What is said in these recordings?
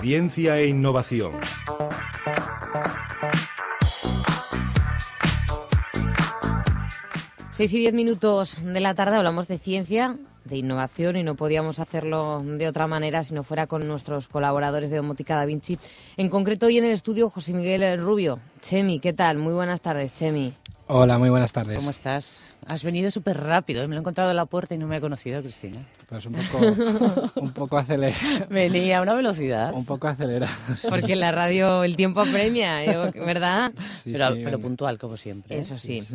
Ciencia e innovación. Seis y diez minutos de la tarde hablamos de ciencia, de innovación y no podíamos hacerlo de otra manera si no fuera con nuestros colaboradores de Domótica Da Vinci. En concreto hoy en el estudio José Miguel Rubio. Chemi, ¿qué tal? Muy buenas tardes, Chemi. Hola, muy buenas tardes. ¿Cómo estás? Has venido súper rápido, ¿eh? me lo he encontrado en la puerta y no me ha conocido, Cristina. Pues un poco, un poco acelerado. Venía a una velocidad. Un poco acelerado. sí. Porque en la radio el tiempo apremia, ¿eh? ¿verdad? Sí, pero, sí, pero puntual, como siempre. ¿eh? Eso sí.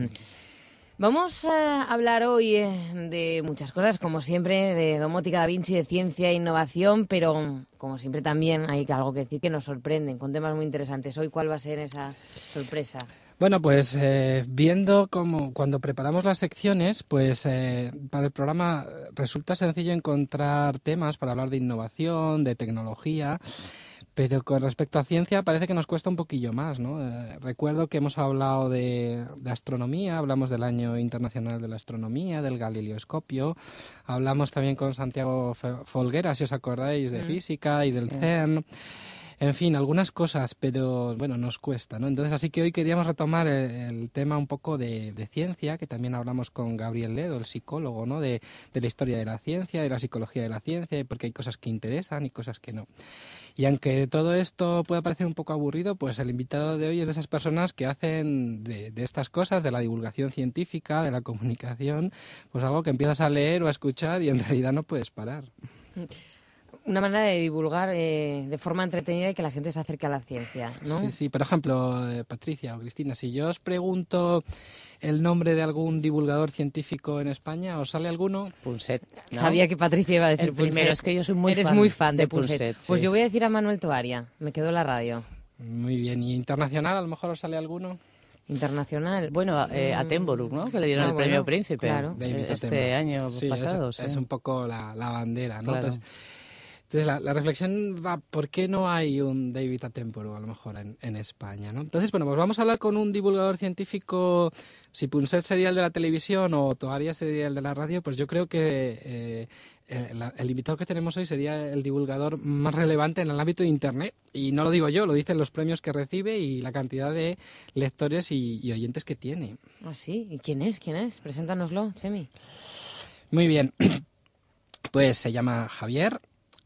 Vamos a hablar hoy eh, de muchas cosas, como siempre, de domótica da Vinci, de ciencia e innovación, pero como siempre también hay algo que decir que nos sorprenden, con temas muy interesantes. Hoy, ¿cuál va a ser esa sorpresa? Bueno, pues eh, viendo cómo cuando preparamos las secciones, pues eh, para el programa resulta sencillo encontrar temas para hablar de innovación, de tecnología, pero con respecto a ciencia parece que nos cuesta un poquillo más, ¿no? Eh, recuerdo que hemos hablado de, de astronomía, hablamos del Año Internacional de la Astronomía, del Galileoscopio, hablamos también con Santiago Folguera, si os acordáis, de Mm. física y del Sí. CERN. En fin, algunas cosas, pero bueno, nos cuesta, ¿no? Entonces, así que hoy queríamos retomar el, tema un poco de, ciencia, que también hablamos con Gabriel Ledo, el psicólogo, ¿no? De, la historia de la ciencia, de la psicología de la ciencia, porque hay cosas que interesan y cosas que no. Y aunque todo esto pueda parecer un poco aburrido, pues el invitado de hoy es de esas personas que hacen de, de estas cosas, de la divulgación científica, de la comunicación, pues algo que empiezas a leer o a escuchar y en realidad no puedes parar. Una manera de divulgar eh, de forma entretenida y que la gente se acerque a la ciencia, ¿no? Sí, sí. Por ejemplo, eh, Patricia o Cristina, si yo os pregunto el nombre de algún divulgador científico en España, ¿os sale alguno? Punset. ¿no? Sabía que Patricia iba a decir El primero, es que yo soy muy Eres fan muy fan de, de Punset. Punset, Pues yo voy a decir a Manuel Toaria. Me quedo en la radio. Muy bien. ¿Y internacional a lo mejor os sale alguno? Internacional. Bueno, eh, a Mm. Attenborough, ¿no? Que le dieron Ah, el premio Príncipe claro. Este año Sí, pasado. es, sí. es un poco la, la bandera, ¿no? Claro. Entonces, entonces la, la reflexión va, ¿por qué no hay un David Attenborough a lo mejor en, en España, ¿no? Entonces, bueno, pues vamos a hablar con un divulgador científico, si Punset sería el de la televisión o Toaria sería el de la radio, pues yo creo que eh, eh, el invitado que tenemos hoy sería el divulgador más relevante en el ámbito de Internet. Y no lo digo yo, lo dicen los premios que recibe y la cantidad de lectores y, y oyentes que tiene. ¿Ah, sí? ¿Y quién es? ¿Quién es? Preséntanoslo, Chemi. Muy bien. Pues se llama Javier,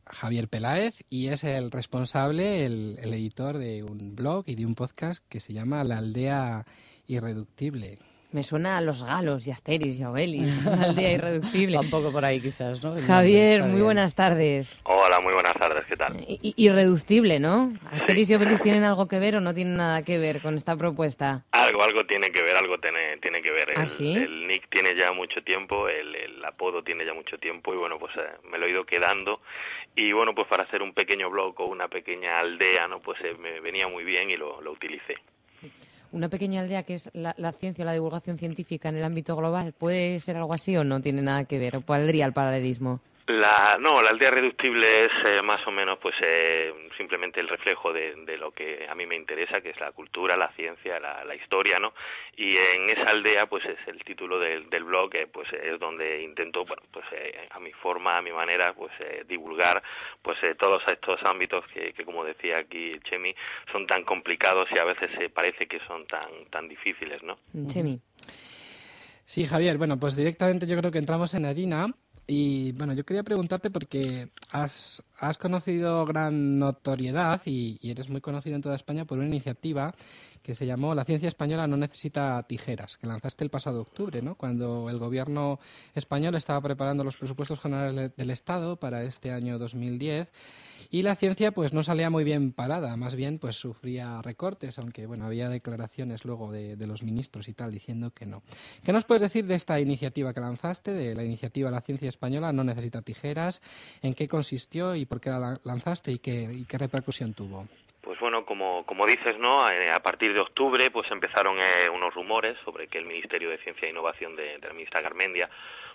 Javier Peláez, y es el responsable, el, el editor de un blog y de un podcast que se llama La Aldea Irreductible. Me suena a los galos y Asteris y Obelix, una aldea irreductible. Un poco por ahí, quizás, ¿no? Javier, muy buenas tardes. Hola, muy buenas tardes, ¿qué tal? I- irreductible, ¿no? ¿Asteris y Obelix tienen algo que ver o no tienen nada que ver con esta propuesta? Algo, algo tiene que ver, algo tiene, tiene que ver. ¿Ah, El, sí? el nick tiene ya mucho tiempo, el, el apodo tiene ya mucho tiempo y bueno, pues eh, me lo he ido quedando y bueno, pues para hacer un pequeño blog o una pequeña aldea, ¿no? Pues eh, me venía muy bien y lo, lo utilicé. Una pequeña aldea que es la, ciencia la divulgación científica en el ámbito global. ¿Puede ser algo así o no tiene nada que ver? ¿O podría el paralelismo? La, no, la aldea reductible es eh, más o menos pues eh, simplemente el reflejo de, de lo que a mí me interesa, que es la cultura, la ciencia, la, la historia, ¿no? Y en esa aldea pues es el título del, del blog, eh, pues es donde intento, bueno, pues eh, a mi forma, a mi manera, pues eh, divulgar pues eh, todos estos ámbitos que, que como decía aquí Chemi, son tan complicados y a veces se parece que son tan, tan difíciles, ¿no? Chemi. Sí, Javier, bueno, pues directamente yo creo que entramos en harina. Y bueno, yo quería preguntarte porque has, has conocido gran notoriedad y, y eres muy conocido en toda España por una iniciativa que se llamó La ciencia española no necesita tijeras, que lanzaste el pasado octubre, ¿no? Cuando el gobierno español estaba preparando los presupuestos generales del Estado para este año 2010 y la ciencia pues no salía muy bien parada, más bien pues sufría recortes, aunque bueno, había declaraciones luego de, los ministros y tal diciendo que no. ¿Qué nos puedes decir de esta iniciativa que lanzaste, de la iniciativa La Ciencia Española no necesita tijeras? ¿En qué consistió y por qué la lanzaste y qué, y qué repercusión tuvo? Pues bueno, como, como dices, ¿no? Eh, a partir de octubre pues empezaron eh, unos rumores sobre que el Ministerio de Ciencia e Innovación de, la ministra Garmendia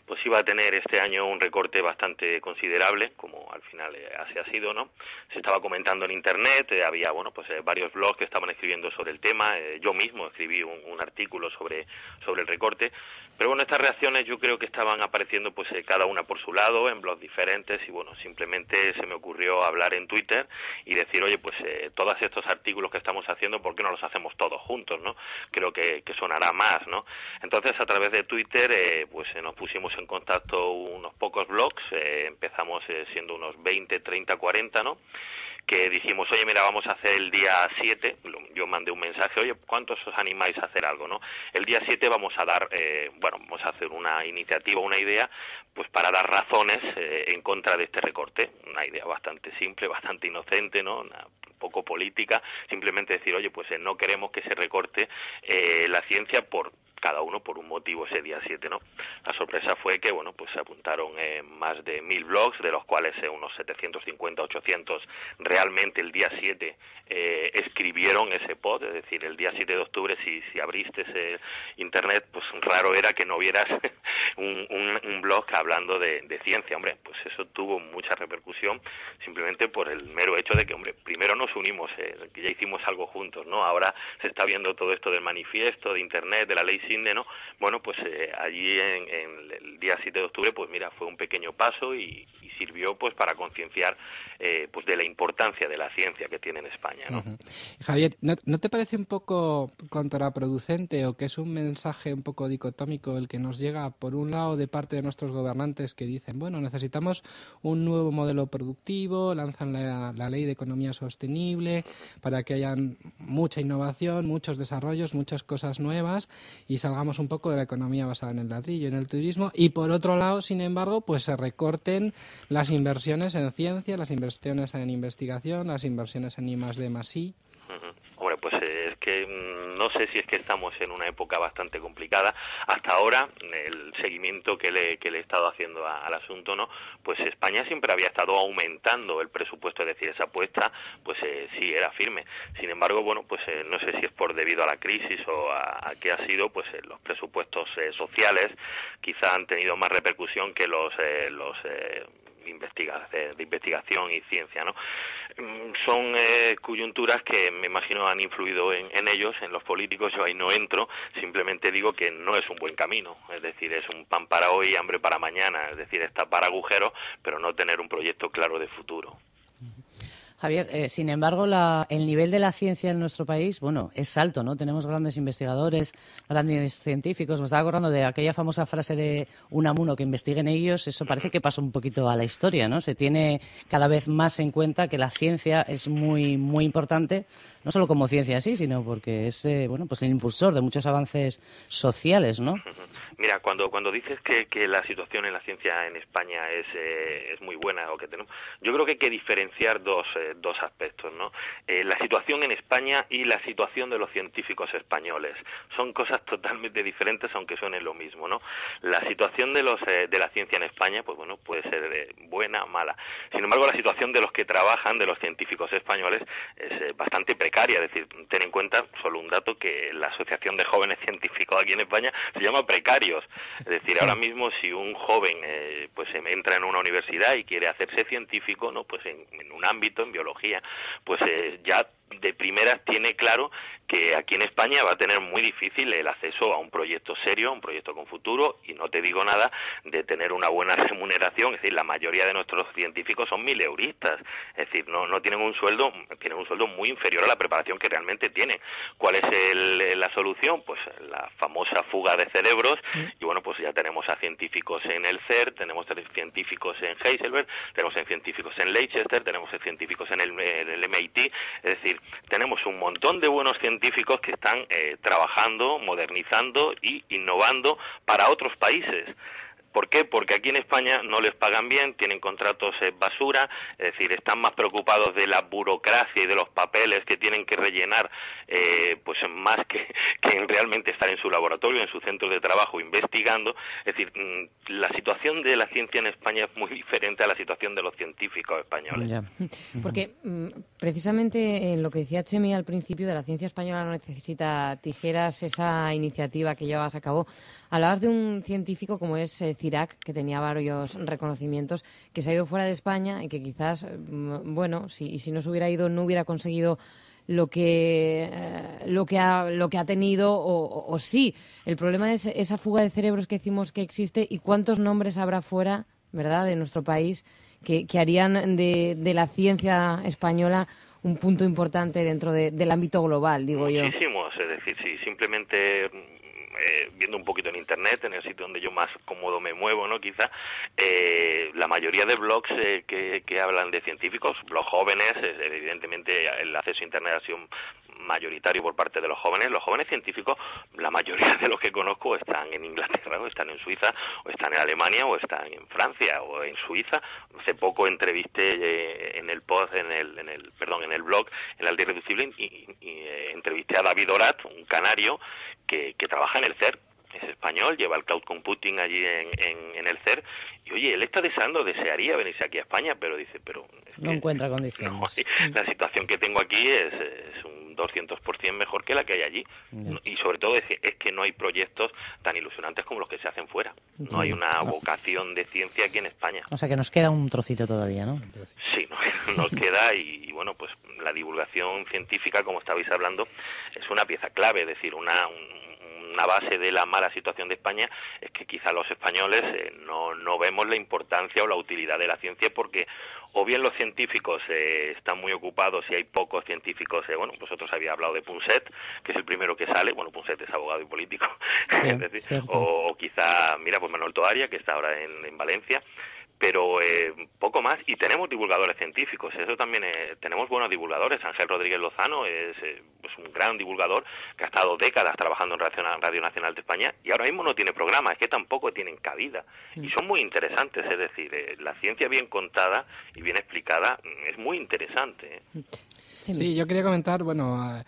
pues iba a tener este año un recorte bastante considerable, como al final eh, así ha sido, ¿no? Se estaba comentando en internet, eh, había, bueno, pues eh, varios blogs que estaban escribiendo sobre el tema, yo mismo escribí un, un artículo sobre, sobre el recorte, Pero bueno, estas reacciones yo creo que estaban apareciendo pues eh, cada una por su lado, en blogs diferentes, y bueno, simplemente se me ocurrió hablar en Twitter y decir, oye, pues eh, todos estos artículos que estamos haciendo, ¿por qué no los hacemos todos juntos, no? Creo que, que sonará más, ¿no? Entonces, a través de Twitter, eh, pues nos pusimos en contacto unos pocos blogs, empezamos siendo unos 20, 30, 40, ¿no? Que dijimos, oye, mira, vamos a hacer el día 7, yo mandé un mensaje, oye, ¿cuántos os animáis a hacer algo, no? El día 7 vamos a dar, eh, bueno, vamos a hacer una iniciativa, una idea, pues para dar razones eh, en contra de este recorte, una idea bastante simple, bastante inocente, ¿no? Una, poco política, simplemente decir, oye, pues eh, no queremos que se recorte la ciencia por cada uno por un motivo ese día 7, ¿no? La sorpresa fue que, bueno, pues se apuntaron eh, más de mil blogs, de los cuales eh, unos 750, 800 realmente el día 7 eh, escribieron ese pod, es decir, el día 7 de octubre, si, si abriste ese internet, pues raro era que no vieras un, un, blog hablando de, de, ciencia, hombre, pues eso tuvo mucha repercusión simplemente por el mero hecho de que, hombre, primero nos unimos, que ya hicimos algo juntos, ¿no? Ahora se está viendo todo esto del manifiesto, de internet, de la ley ¿no? Bueno, pues eh, allí en, el día 7 de octubre, pues mira, fue un pequeño paso y, sirvió pues para concienciar eh, pues de la importancia de la ciencia que tiene en España, ¿no? Javier, ¿no, te parece un poco contraproducente o que es un mensaje un poco dicotómico el que nos llega por un lado de parte de nuestros gobernantes que dicen, bueno, necesitamos un nuevo modelo productivo, lanzan la, la ley de economía sostenible para que haya mucha innovación, muchos desarrollos, muchas cosas nuevas y salgamos un poco de la economía basada en el ladrillo, en el turismo, y por otro lado, sin embargo, pues se recorten las inversiones en ciencia, las inversiones en investigación, las inversiones en I más D I. Hombre, pues es que mm, no sé si es que estamos en una época bastante complicada. Hasta ahora, el seguimiento que le, que le he estado haciendo al asunto, ¿no? Pues España siempre había estado aumentando el presupuesto, es decir, esa apuesta, pues eh, sí era firme. Sin embargo, bueno, pues eh, no sé si es por debido a la crisis o a, qué ha sido, pues eh, los presupuestos sociales quizá han tenido más repercusión que los, los de investigación y ciencia, ¿no? Mm, son eh, coyunturas que me imagino han influido en, ellos, en los políticos, yo ahí no entro, simplemente digo que no es un buen camino, es decir, es un pan para hoy, hambre para mañana, es decir, está para agujeros, pero no tener un proyecto claro de futuro. Javier, eh, sin embargo, el nivel de la ciencia en nuestro país, bueno, es alto, ¿no? Tenemos grandes investigadores, grandes científicos. Me estaba acordando de aquella famosa frase de Unamuno, que investiguen ellos. Eso parece que pasa un poquito a la historia, ¿no? Se tiene cada vez más en cuenta que la ciencia es muy, muy importante no solo como ciencia así, sino porque es eh, bueno pues el impulsor de muchos avances sociales, ¿no? Mira, cuando cuando dices que, que la situación en la ciencia en España es, eh, es muy buena o que tenemos, yo creo que hay que diferenciar dos, eh, dos aspectos, ¿no? la situación en España y la situación de los científicos españoles son cosas totalmente diferentes, aunque suenen lo mismo, ¿no? La situación de los de la ciencia en España, pues bueno, puede ser buena o mala. Sin embargo, la situación de los que trabajan, de los científicos españoles, es bastante precaria es decir, ten en cuenta solo un dato que la Asociación de Jóvenes Científicos aquí en España se llama precarios. Es decir, ahora mismo si un joven eh, pues entra en una universidad y quiere hacerse científico, no, pues en, un ámbito, en pues eh, ya de primeras tiene claro que aquí en España va a tener muy difícil el acceso a un proyecto serio, un proyecto con futuro, y no te digo nada de tener una buena remuneración, es decir, la mayoría de nuestros científicos son mileuristas, es decir, no, no tienen un sueldo, tienen un sueldo muy inferior a la preparación que realmente tienen. ¿Cuál es la solución? Pues la famosa fuga de cerebros, mm. y bueno, pues ya tenemos a científicos en el CERN, tenemos científicos en Heidelberg, tenemos científicos en Leicester, tenemos científicos en el, en el MIT, es decir, tenemos un montón de buenos científicos que están eh, trabajando, modernizando y innovando para otros países. ¿Por qué? Porque aquí en España no les pagan bien, tienen contratos eh, basura, es decir, están más preocupados de la burocracia y de los papeles que tienen que rellenar, eh, pues más que, que en realmente estar en su laboratorio, en su centro de trabajo investigando. Es decir, mm, la situación de la ciencia en España es muy diferente a la situación de los científicos españoles. Porque mm, precisamente en lo que decía Chemi al principio de la ciencia española no necesita tijeras, esa iniciativa que llevas a cabo, hablabas de un científico como es eh, Cirac, que tenía varios reconocimientos, que se ha ido fuera de España y que quizás, mm, bueno, si, si no se hubiera ido no hubiera conseguido lo que eh, lo que ha lo que ha tenido o, sí. El problema es esa fuga de cerebros que decimos que existe y cuántos nombres habrá fuera verdad de nuestro país que, harían de, de, la ciencia española un punto importante dentro del ámbito global digo yo muchísimos es decir si simplemente eh, viendo un poquito en internet, en el sitio donde yo más cómodo me muevo, ¿no? Quizá, eh, la mayoría de blogs eh, que, que, hablan de científicos, blogs jóvenes, evidentemente el acceso a internet ha sido mayoritario por parte de los jóvenes. Los jóvenes científicos, la mayoría de los que conozco están en Inglaterra, o están en Suiza, o están en Alemania, o están en Francia, o en Suiza. Hace poco entrevisté eh, en el post, en el, en el, perdón, en el blog, en el Irreducible, y, eh, entrevisté a David Orat, un canario que, que trabaja en el CERN es español, lleva el cloud computing allí en, en, el CER, y oye, él está deseando, desearía venirse aquí a España, pero dice, pero... no encuentra condiciones. la situación que tengo aquí es, es un 200% mejor que la que hay allí. Y sobre todo es, que no hay proyectos tan ilusionantes como los que se hacen fuera. No hay una vocación de ciencia aquí en España. O sea que nos queda un trocito todavía, ¿no? Sí, nos, queda y, bueno, pues la divulgación científica, como estabais hablando, es una pieza clave, es decir, una, una base de la mala situación de España es que quizá los españoles eh, no, no vemos la importancia o la utilidad de la ciencia porque o bien los científicos eh, están muy ocupados y hay pocos científicos, eh, bueno, vosotros había hablado de Punset, que es el primero que sale, bueno, Punset es abogado y político, o, quizá, mira, pues Manuel Toaria, que está ahora en, en Valencia, pero eh, poco más. Y tenemos divulgadores científicos. Eso también eh, tenemos buenos divulgadores. Ángel Rodríguez Lozano es, eh, un gran divulgador que ha estado décadas trabajando en Radio Nacional de España y ahora mismo no tiene programa. Es que tampoco tienen cabida. Y son muy interesantes. Es decir la ciencia bien contada y bien explicada es muy interesante sí, yo quería comentar bueno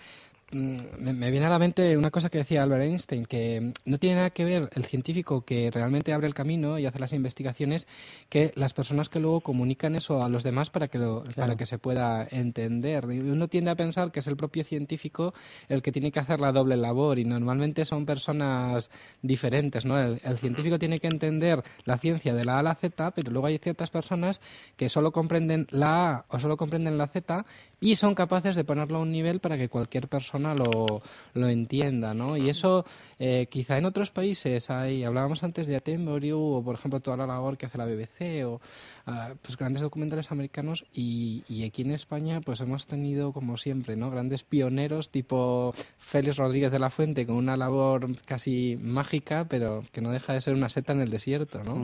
Mm, me, viene a la mente una cosa que decía Albert Einstein, que no tiene nada que ver el científico que realmente abre el camino y hace las investigaciones que las personas que luego comunican eso a los demás para que, para que se pueda entender. Uno tiende a pensar que es el propio científico el que tiene que hacer la doble labor y normalmente son personas diferentes. ¿no? El, el científico tiene que entender la ciencia de la A a la Z, pero luego hay ciertas personas que solo comprenden la A o solo comprenden la Z y son capaces de ponerlo a un nivel para que cualquier persona lo, lo entienda, ¿no? Y eso eh, quizá en otros países hay, hablábamos antes de Attenborough o por ejemplo toda la labor que hace la BBC o ah, pues grandes documentales americanos y, y, aquí en España pues hemos tenido como siempre, ¿no? Grandes pioneros tipo Félix Rodríguez de la Fuente con una labor casi mágica pero que no deja de ser una seta en el desierto, ¿no?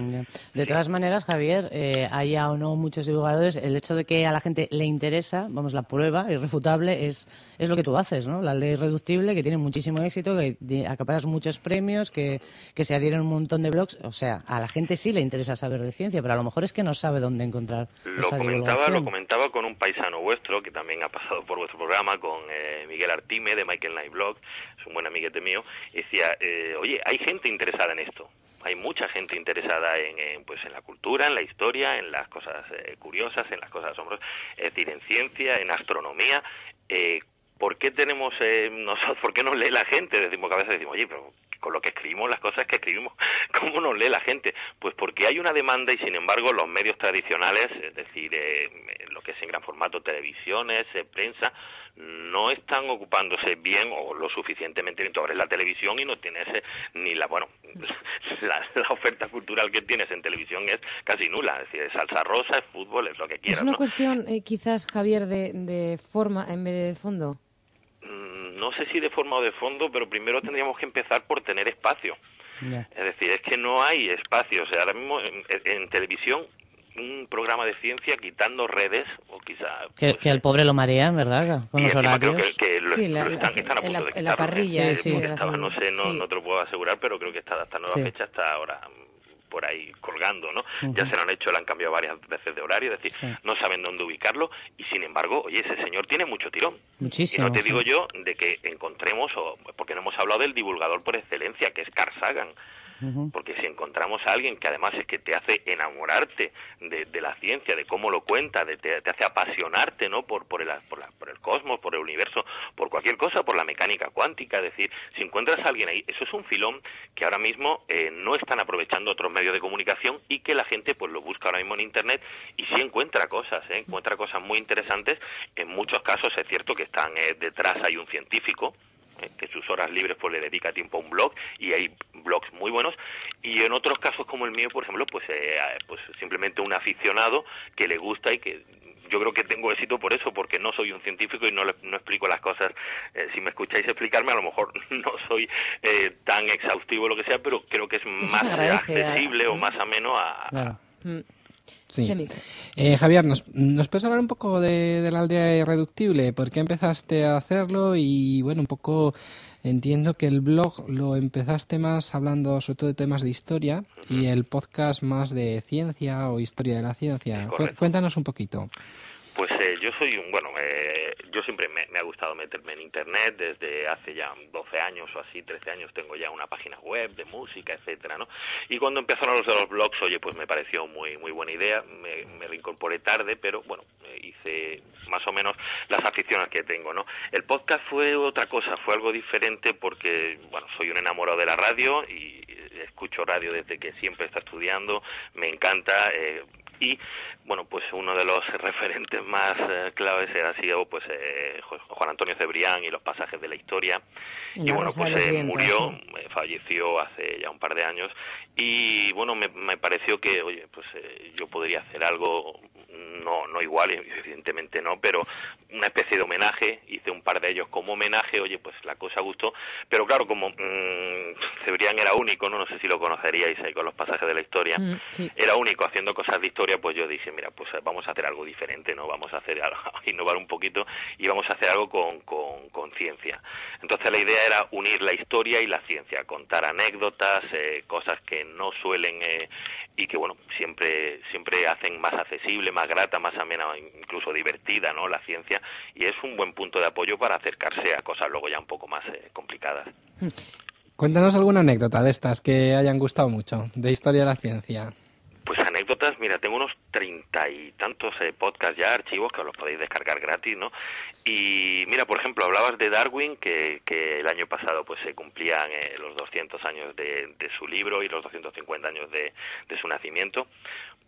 De todas maneras, Javier, eh, haya o no muchos divulgadores, el hecho de que a la gente le interesa, vamos, la prueba irrefutable es, es lo que tú haces, ¿no? La ley reductible, que tiene muchísimo éxito, que acaparas muchos premios, que, que se adhieren un montón de blogs. O sea, a la gente sí le interesa saber de ciencia, pero a lo mejor es que no sabe dónde encontrar lo esa comentaba, Lo comentaba con un paisano vuestro, que también ha pasado por vuestro programa, con eh, Miguel Artime, de Michael Knight Blog, es un buen amiguete mío, y decía, eh, oye, hay gente interesada en esto hay mucha gente interesada en, pues en la cultura, en la historia, en las cosas eh, curiosas, en las cosas asombrosas, es decir, en ciencia, en astronomía. Eh, ¿Por qué tenemos eh, nosotros, por qué nos lee la gente? Decimos que a veces decimos, oye, pero con lo que escribimos, las cosas que escribimos, ¿cómo nos lee la gente? Pues porque hay una demanda y sin embargo los medios tradicionales, es decir, eh, lo que es en gran formato, televisiones, eh, prensa, no están ocupándose bien o lo suficientemente bien. Tú abres la televisión y no tienes ni la, bueno, la, oferta cultural que tienes en televisión es casi nula. Es decir, es salsa rosa, es fútbol, es lo que quieras. Es una cuestión, quizás, Javier, de, de forma en vez de fondo no sé si de forma o de fondo, pero primero tendríamos que empezar por tener espacio. Es decir, es que no hay espacio. O sea, ahora mismo en, televisión un programa de ciencia quitando redes o quizá que, pues, el pobre lo marea verdad con los horarios. que, lo, están, a punto de la parrilla sí, no sé no, no te lo puedo asegurar pero creo que está hasta nueva fecha hasta ahora por ahí colgando, ¿no? Ya se lo han hecho, le han cambiado varias veces de horario, es decir, no saben dónde ubicarlo y sin embargo, oye, ese señor tiene mucho tirón. Muchísimo. Y no te digo yo de que encontremos, o porque no hemos hablado del divulgador por excelencia, que es Carl Sagan. Porque si encontramos a alguien que además es que te hace enamorarte de, la ciencia, de cómo lo cuenta, de, te, hace apasionarte ¿no? por, el, por, por el cosmos, por el universo, por cualquier cosa, por la mecánica cuántica, es decir, si encuentras a alguien ahí, eso es un filón que ahora mismo eh, no están aprovechando otros medios de comunicación y que la gente pues lo busca ahora mismo en Internet y sí encuentra cosas, ¿eh? encuentra cosas muy interesantes. En muchos casos es cierto que están eh, detrás hay un científico eh, que sus horas libres pues le dedica tiempo a un blog y hay blogs muy buenos y en otros casos como el mío por ejemplo pues eh, pues simplemente un aficionado que le gusta y que yo creo que tengo éxito por eso, porque no soy un científico y no, no explico las cosas. si me escucháis explicarme, a lo mejor no soy tan exhaustivo o lo que sea, pero creo que es más accesible o más ameno a, mm. Sí. Eh, Javier, ¿nos, ¿nos, puedes hablar un poco de, la aldea irreductible? ¿Por qué empezaste a hacerlo? Y bueno, un poco entiendo que el blog lo empezaste más hablando sobre todo de temas de historia y el podcast más de ciencia o historia de la ciencia. Cuéntanos un poquito. Pues eh, yo soy un, bueno, eh, yo siempre me, ha gustado meterme en Internet, desde hace ya 12 años o así, 13 años tengo ya una página web de música, etcétera, ¿no? Y cuando empezaron los de los blogs, oye, pues me pareció muy muy buena idea, me, me reincorporé tarde, pero bueno, hice más o menos las aficiones que tengo, ¿no? El podcast fue otra cosa, fue algo diferente porque, bueno, soy un enamorado de la radio y escucho radio desde que siempre está estudiando, me encanta, eh, y bueno pues uno de los referentes más eh, claves ha sido pues eh, Juan Antonio Cebrián y los pasajes de la historia. Y bueno pues eh, murió falleció hace ya un par de años. Y bueno me, me pareció que oye pues yo podría hacer algo no no igual evidentemente no pero una especie de homenaje. Hice un par de ellos como homenaje oye pues la cosa gustó. Pero claro como mmm, Cebrián era único no no sé si lo conoceríais ahí con los pasajes de la historia. Mm, era único haciendo cosas de historia pues yo dije, mira, pues eh, vamos a hacer algo diferente, ¿no? Vamos a hacer innovar un poquito y vamos a hacer algo con, con, ciencia. Entonces la idea era unir la historia y la ciencia, contar anécdotas, eh, cosas que no suelen eh, y que, bueno, siempre, siempre hacen más accesible, más grata, más amena, incluso divertida, ¿no? La ciencia y es un buen punto de apoyo para acercarse a cosas luego ya un poco más complicadas. Cuéntanos alguna anécdota de estas que hayan gustado mucho, de historia de la ciencia. Anécdotas, mira, tengo unos treinta y tantos eh, podcasts ya, archivos que los podéis descargar gratis, ¿no? Y mira, por ejemplo, hablabas de Darwin, que, que el año pasado pues se cumplían eh, los 200 años de, de, su libro y los 250 años de, de su nacimiento.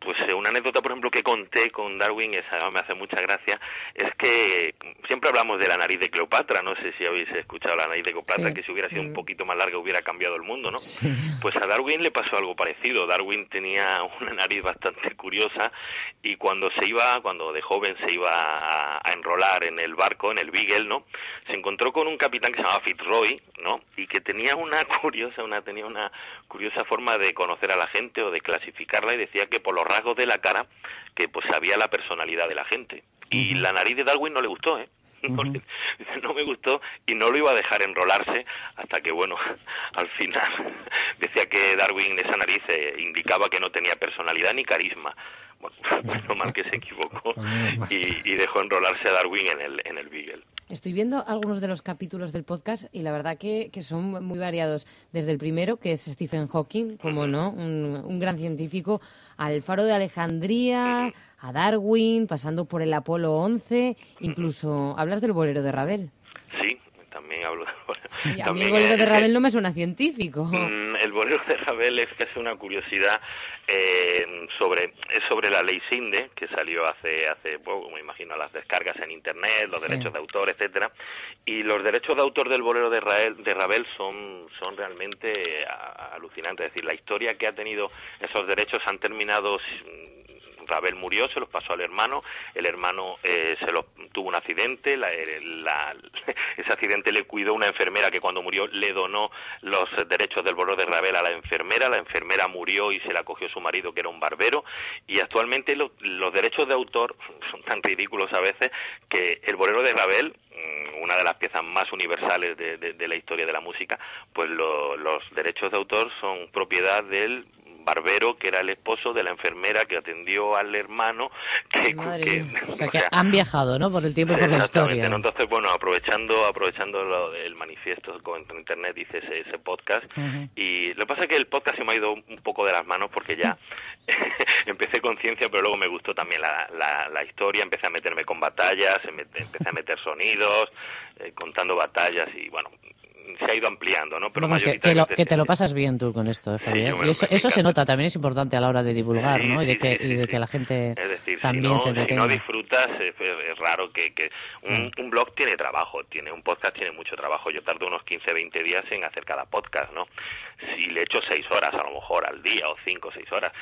Pues eh, una anécdota, por ejemplo, que conté con Darwin, esa me hace mucha gracia, es que siempre hablamos de la nariz de Cleopatra, no sé si habéis escuchado la nariz de Cleopatra, que si hubiera sido un poquito más larga hubiera cambiado el mundo, ¿no? Pues a Darwin le pasó algo parecido. Darwin tenía una nariz bastante curiosa y cuando se iba, cuando de joven se iba a, enrolar en el barco, en el Beagle, ¿no? Se encontró con un capitán que se llamaba Fitzroy, ¿no? Y que tenía una curiosa, una tenía una curiosa forma de conocer a la gente o de clasificarla y decía que por los rasgos de la cara que pues sabía la personalidad de la gente. Y la nariz de Darwin no le gustó, ¿eh? No, me gustó y no lo iba a dejar enrolarse hasta que, bueno, al final decía que Darwin esa nariz eh, indicaba que no tenía personalidad ni carisma. Bueno, menos mal que se equivocó y, dejó enrolarse a Darwin en el, en el Beagle. Estoy viendo algunos de los capítulos del podcast y la verdad que, que son muy variados. Desde el primero, que es Stephen Hawking, como no, un, un, gran científico, al Faro de Alejandría, a Darwin, pasando por el Apolo 11, incluso hablas del bolero de Ravel. Sí, también hablo del bolero. Y a mí el bolero de Ravel no me suena científico. Mm, el bolero de Ravel es que es una curiosidad eh, sobre es sobre la ley Sinde que salió hace hace poco, me imagino las descargas en internet, los derechos de autor, etcétera, y los derechos de autor del bolero de Ravel, de Ravel son son realmente alucinantes, es decir, la historia que ha tenido esos derechos han terminado Ravel murió, se los pasó al hermano, el hermano eh, se lo, tuvo un accidente, ese accidente le cuidó una enfermera que cuando murió le donó los derechos del bolero de Ravel a la enfermera, la enfermera murió y se la cogió su marido que era un barbero. Y actualmente los derechos de autor son tan ridículos a veces que el bolero de Ravel mm, una de las piezas más universales de, la historia de la música, pues los derechos de autor son propiedad del barbero que era el esposo de la enfermera que atendió al hermano que, Madre que- mía. O sea que han viajado, ¿no? Por el tiempo y por la historia. ¿no? Entonces, bueno, aprovechando aprovechando lo del manifiesto con internet hice ese, ese podcast y lo que pasa es que el podcast se me ha ido un poco de las manos porque ya empecé con ciencia, pero luego me gustó también la, la, la historia, empecé a meterme con batallas, em- empecé a meter sonidos, eh, contando batallas y bueno, se ha ido ampliando, ¿no? Pero Vamos, que, que lo- mayoritariamente que te lo pasas bien tú con esto, ¿eh, Javier. y eso, eso se nota, también es importante a la hora de divulgar, Sí, ¿no? Y de que, sí, y de que la gente Es decir, también si, no, se si entretenga. no disfrutas, es, es raro que, que un, Mm. un blog tiene trabajo, tiene un podcast tiene mucho trabajo. Yo tardo unos 15, 20 días en hacer cada podcast, ¿no? Si le echo 6 horas a lo mejor al día o 5 o 6 horas,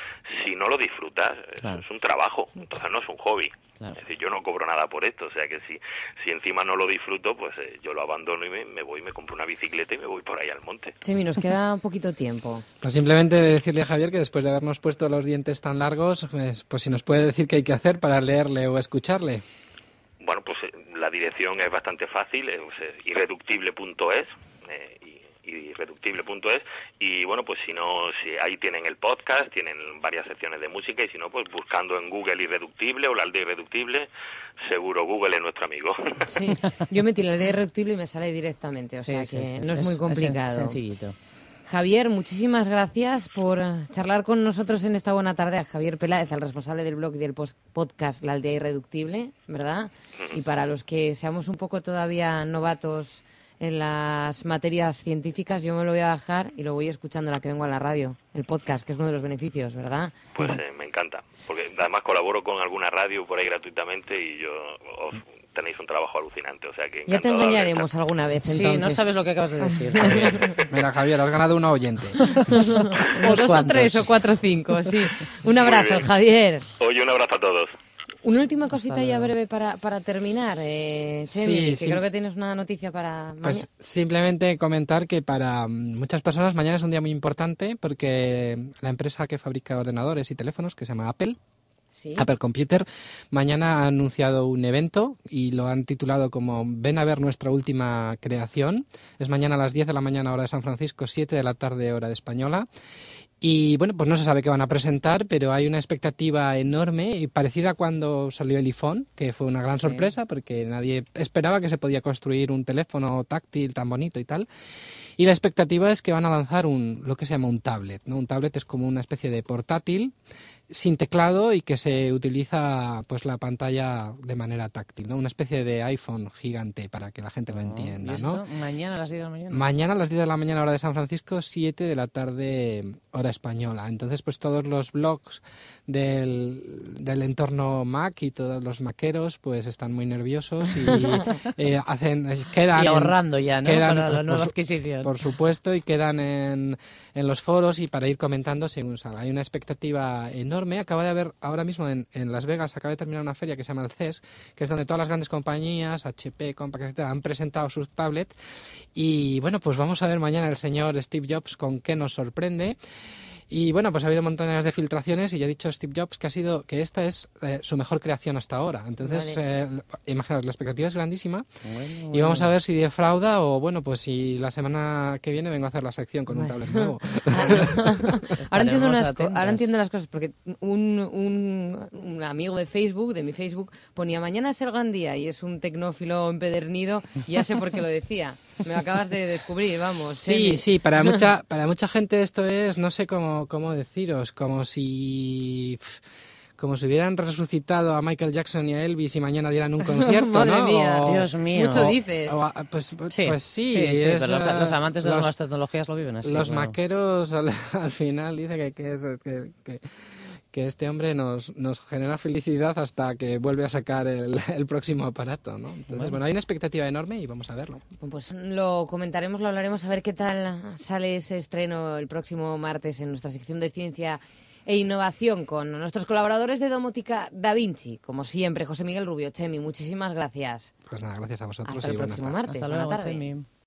si no lo disfrutas, es- Claro. es un trabajo, entonces no es un hobby. Claro. Es decir, yo no cobro nada por esto, o sea que si, si encima no lo disfruto, pues eh, yo lo abandono y me, me voy, me compro una bicicleta y me voy por ahí al monte. Chemi, nos queda un poquito tiempo. Pues simplemente decirle a Javier que después de habernos puesto los dientes tan largos, pues, pues si nos puede decir qué hay que hacer para leerle o escucharle. Bueno, pues eh, la dirección es bastante fácil, es eh, irreductible.es eh, y irreductible.es y bueno, pues si no, si ahí tienen el podcast, tienen varias secciones de música y si no, pues buscando en Google Irreductible o la aldea Irreductible, seguro Google es nuestro amigo. Sí, yo metí la de irreductible y me sale directamente, o Sí, sea sí, que sí, no es, muy complicado. sencillito. Javier, muchísimas gracias por eh, charlar con nosotros en esta buena tarde. A Javier Peláez, el responsable del blog y del pos- podcast La Aldea Irreductible, ¿verdad? Y para los que seamos un poco todavía novatos en las materias científicas, yo me lo voy a bajar y lo voy escuchando a la que vengo a la radio, el podcast, que es uno de los beneficios, ¿verdad? Pues eh, me encanta, porque además colaboro con alguna radio por ahí gratuitamente y yo os- tenéis un trabajo alucinante, o sea que Ya te engañaremos alguna vez, Sí, no sabes lo que acabas de decir. Mira, Javier, has ganado una oyente. O dos o tres o cuatro o cinco, sí. Un abrazo. Javier. Oye, un abrazo a todos. Una última cosita ya luego. breve para, para terminar, eh, Chemi, Sí, que creo que tienes una noticia para Pues mañana. simplemente comentar que para mm, muchas personas mañana es un día muy importante porque la empresa que fabrica ordenadores y teléfonos, que se llama Apple, Sí. Apple Computer, mañana ha anunciado un evento y lo han titulado como Ven a ver nuestra última creación. Es mañana a las 10 de la mañana hora de San Francisco, 7 de la tarde hora de Española. Y bueno, pues no se sabe qué van a presentar, pero hay una expectativa enorme y parecida a cuando salió el iPhone, que fue una gran Sí. sorpresa porque nadie esperaba que se podía construir un teléfono táctil tan bonito y tal. Y la expectativa es que van a lanzar un, lo que se llama un tablet. ¿no? Un tablet es como una especie de portátil sin teclado y que se utiliza pues la pantalla de manera táctil, ¿no? Una especie de iPhone gigante para que la gente lo entienda, ¿Y ¿no? Mañana a las 10 de la mañana. Mañana a las 10 de la mañana hora de San Francisco, 7 de la tarde hora española. Entonces, pues todos los blogs del, del entorno Mac y todos los maqueros pues están muy nerviosos y eh, hacen quedan y en- ahorrando ya, ¿no? quedan, Para la por nueva adquisición. por supuesto, y quedan en, en los foros y para ir comentando según salga. Hay una expectativa enorme. Acaba de haber ahora mismo en, en Las Vegas, acaba de terminar una feria que se llama el CES, que es donde todas las grandes compañías, HP, Compaq, etcétera, han presentado sus tablets. Y bueno, pues vamos a ver mañana el señor Steve Jobs con qué nos sorprende. Y bueno, pues ha habido montones de filtraciones y ya ha dicho Steve Jobs que ha sido que esta es eh, su mejor creación hasta ahora. Entonces, eh, imaginaos, la expectativa es grandísima Bueno, y vamos a ver si defrauda o bueno, pues si la semana que viene vengo a hacer la sección con un tablet nuevo. Ahora entiendo, unas ahora entiendo las cosas, porque un, un, un amigo de Facebook, de mi Facebook, ponía mañana es el gran día y es un tecnófilo empedernido, y ya sé por qué lo decía. Me lo acabas de descubrir, vamos. Sí, sí, para mucha, para mucha gente esto es, no sé cómo, cómo deciros, como si como si hubieran resucitado a Michael Jackson y a Elvis y mañana dieran un concierto, Madre ¿no? mía, O- Dios mío. Mucho dices. o pues, Sí, pues sí, sí, sí, es, pero los, eh, los amantes de los- las nuevas tecnologías lo viven así. los claro. maqueros al, al final dice que, que, es- que- que- que este hombre nos, nos genera felicidad hasta que vuelve a sacar el, el próximo aparato, ¿no? Entonces, bueno. hay una expectativa enorme y vamos a verlo. Pues lo comentaremos, lo hablaremos, a ver qué tal sale ese estreno el próximo martes en nuestra sección de ciencia e innovación con nuestros colaboradores de Domótica Da Vinci. Como siempre, José Miguel Rubio, Chemi, muchísimas gracias. Pues nada, gracias a vosotros Hasta y el buenas próximo tardes. martes. Hasta luego, tarde. Chemi.